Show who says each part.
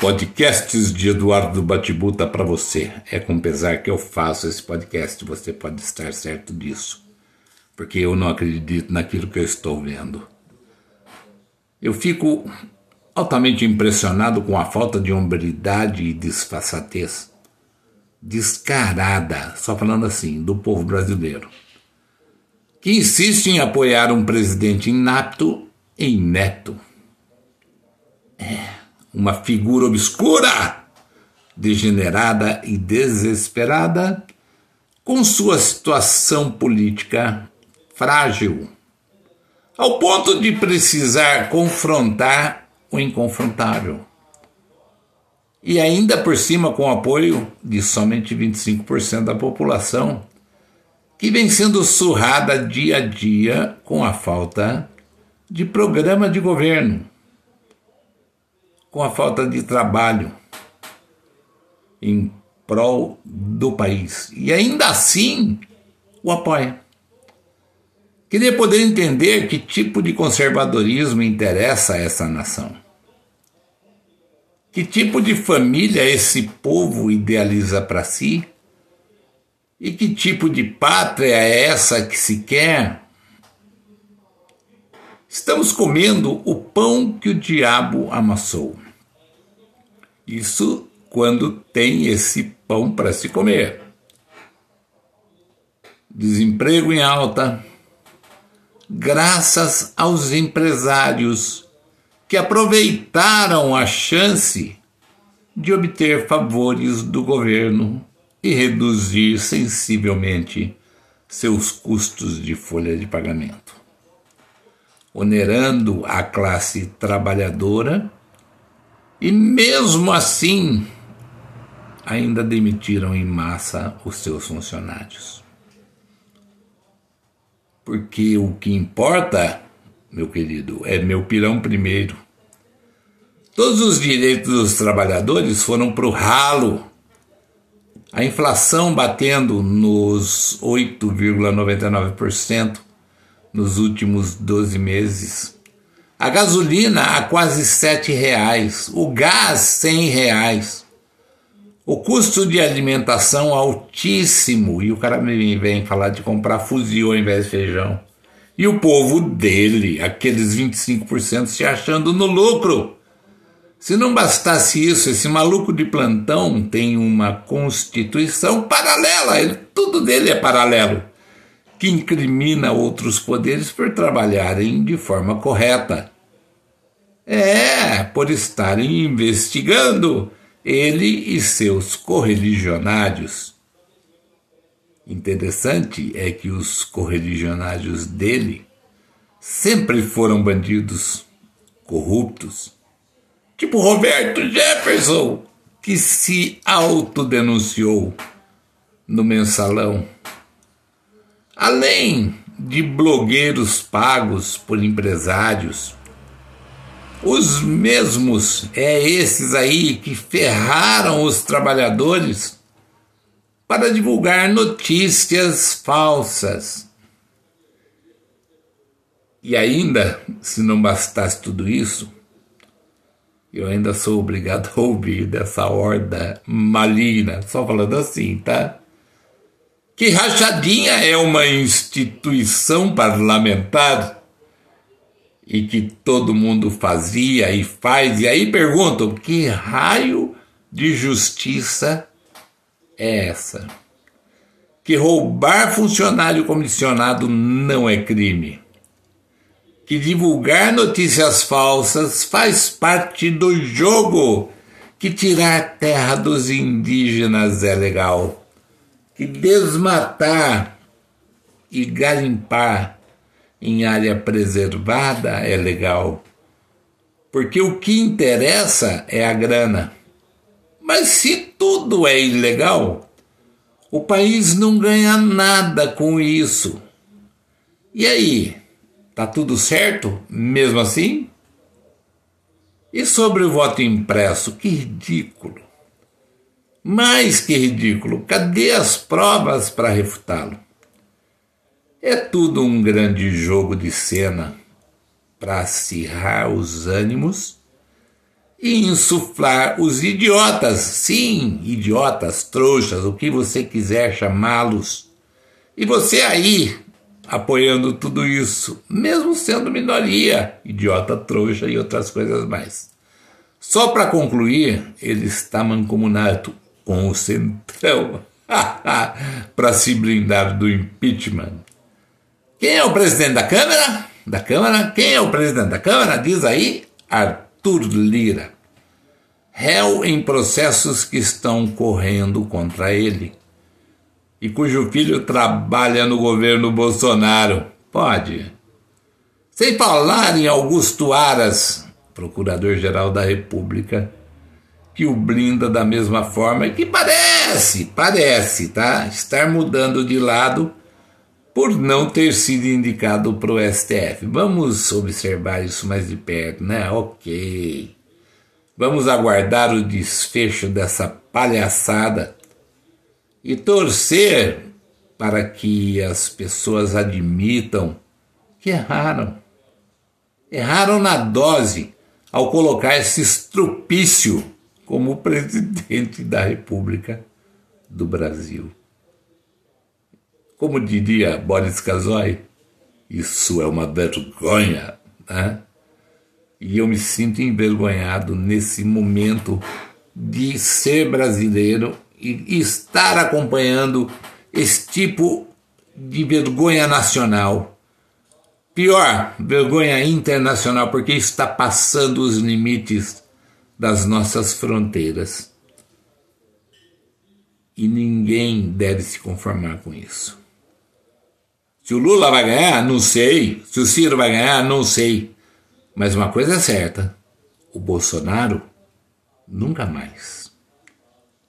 Speaker 1: podcasts de Eduardo Batibuta para você. É com pesar que eu faço esse podcast, você pode estar certo disso. Porque eu não acredito naquilo que eu estou vendo. Eu fico altamente impressionado com a falta de hombridade e disfarçatez descarada, só falando assim, do povo brasileiro, que insiste em apoiar um presidente inapto e inepto. É uma figura obscura, degenerada e desesperada, com sua situação política frágil, ao ponto de precisar confrontar o inconfrontável. E ainda por cima com o apoio de somente 25% da população, que vem sendo surrada dia a dia com a falta de programa de governo com a falta de trabalho em prol do país. E ainda assim o apoia. Queria poder entender que tipo de conservadorismo interessa a essa nação. Que tipo de família esse povo idealiza para si? E que tipo de pátria é essa que se quer Estamos comendo o pão que o diabo amassou. Isso quando tem esse pão para se comer. Desemprego em alta, graças aos empresários que aproveitaram a chance de obter favores do governo e reduzir sensivelmente seus custos de folha de pagamento onerando a classe trabalhadora, e mesmo assim ainda demitiram em massa os seus funcionários. Porque o que importa, meu querido, é meu pirão primeiro. Todos os direitos dos trabalhadores foram para o ralo. A inflação batendo nos 8,99% nos últimos 12 meses. A gasolina a quase sete reais, o gás cem reais, o custo de alimentação altíssimo e o cara me vem falar de comprar fuzil ao invés de feijão. E o povo dele, aqueles 25% se achando no lucro. Se não bastasse isso, esse maluco de plantão tem uma constituição paralela, ele, tudo dele é paralelo que incrimina outros poderes por trabalharem de forma correta. É, por estarem investigando ele e seus correligionários. Interessante é que os correligionários dele sempre foram bandidos corruptos, tipo Roberto Jefferson, que se autodenunciou no mensalão Além de blogueiros pagos por empresários, os mesmos é esses aí que ferraram os trabalhadores para divulgar notícias falsas. E ainda, se não bastasse tudo isso, eu ainda sou obrigado a ouvir dessa horda maligna, só falando assim, tá? Que Rachadinha é uma instituição parlamentar e que todo mundo fazia e faz, e aí perguntam: que raio de justiça é essa? Que roubar funcionário comissionado não é crime. Que divulgar notícias falsas faz parte do jogo. Que tirar terra dos indígenas é legal que desmatar e garimpar em área preservada é legal, porque o que interessa é a grana. Mas se tudo é ilegal, o país não ganha nada com isso. E aí, tá tudo certo mesmo assim? E sobre o voto impresso, que ridículo. Mais que ridículo, cadê as provas para refutá-lo? É tudo um grande jogo de cena para acirrar os ânimos e insuflar os idiotas, sim, idiotas, trouxas, o que você quiser chamá-los. E você aí, apoiando tudo isso, mesmo sendo minoria, idiota, trouxa e outras coisas mais. Só para concluir, ele está mancomunado com o Centrão para se blindar do impeachment. Quem é o presidente da Câmara? Da Câmara? Quem é o presidente da Câmara? Diz aí Arthur Lira. Réu em processos que estão correndo contra ele e cujo filho trabalha no governo Bolsonaro. Pode. Sem falar em Augusto Aras, procurador-geral da República, que o blinda da mesma forma e que parece, parece, tá? Estar mudando de lado por não ter sido indicado para o STF. Vamos observar isso mais de perto, né? Ok. Vamos aguardar o desfecho dessa palhaçada e torcer para que as pessoas admitam que erraram. Erraram na dose ao colocar esse estrupício como presidente da República do Brasil. Como diria Boris Casoy, isso é uma vergonha, né? E eu me sinto envergonhado nesse momento de ser brasileiro e estar acompanhando esse tipo de vergonha nacional. Pior, vergonha internacional, porque está passando os limites das nossas fronteiras. E ninguém deve se conformar com isso. Se o Lula vai ganhar, não sei. Se o Ciro vai ganhar, não sei. Mas uma coisa é certa: o Bolsonaro nunca mais.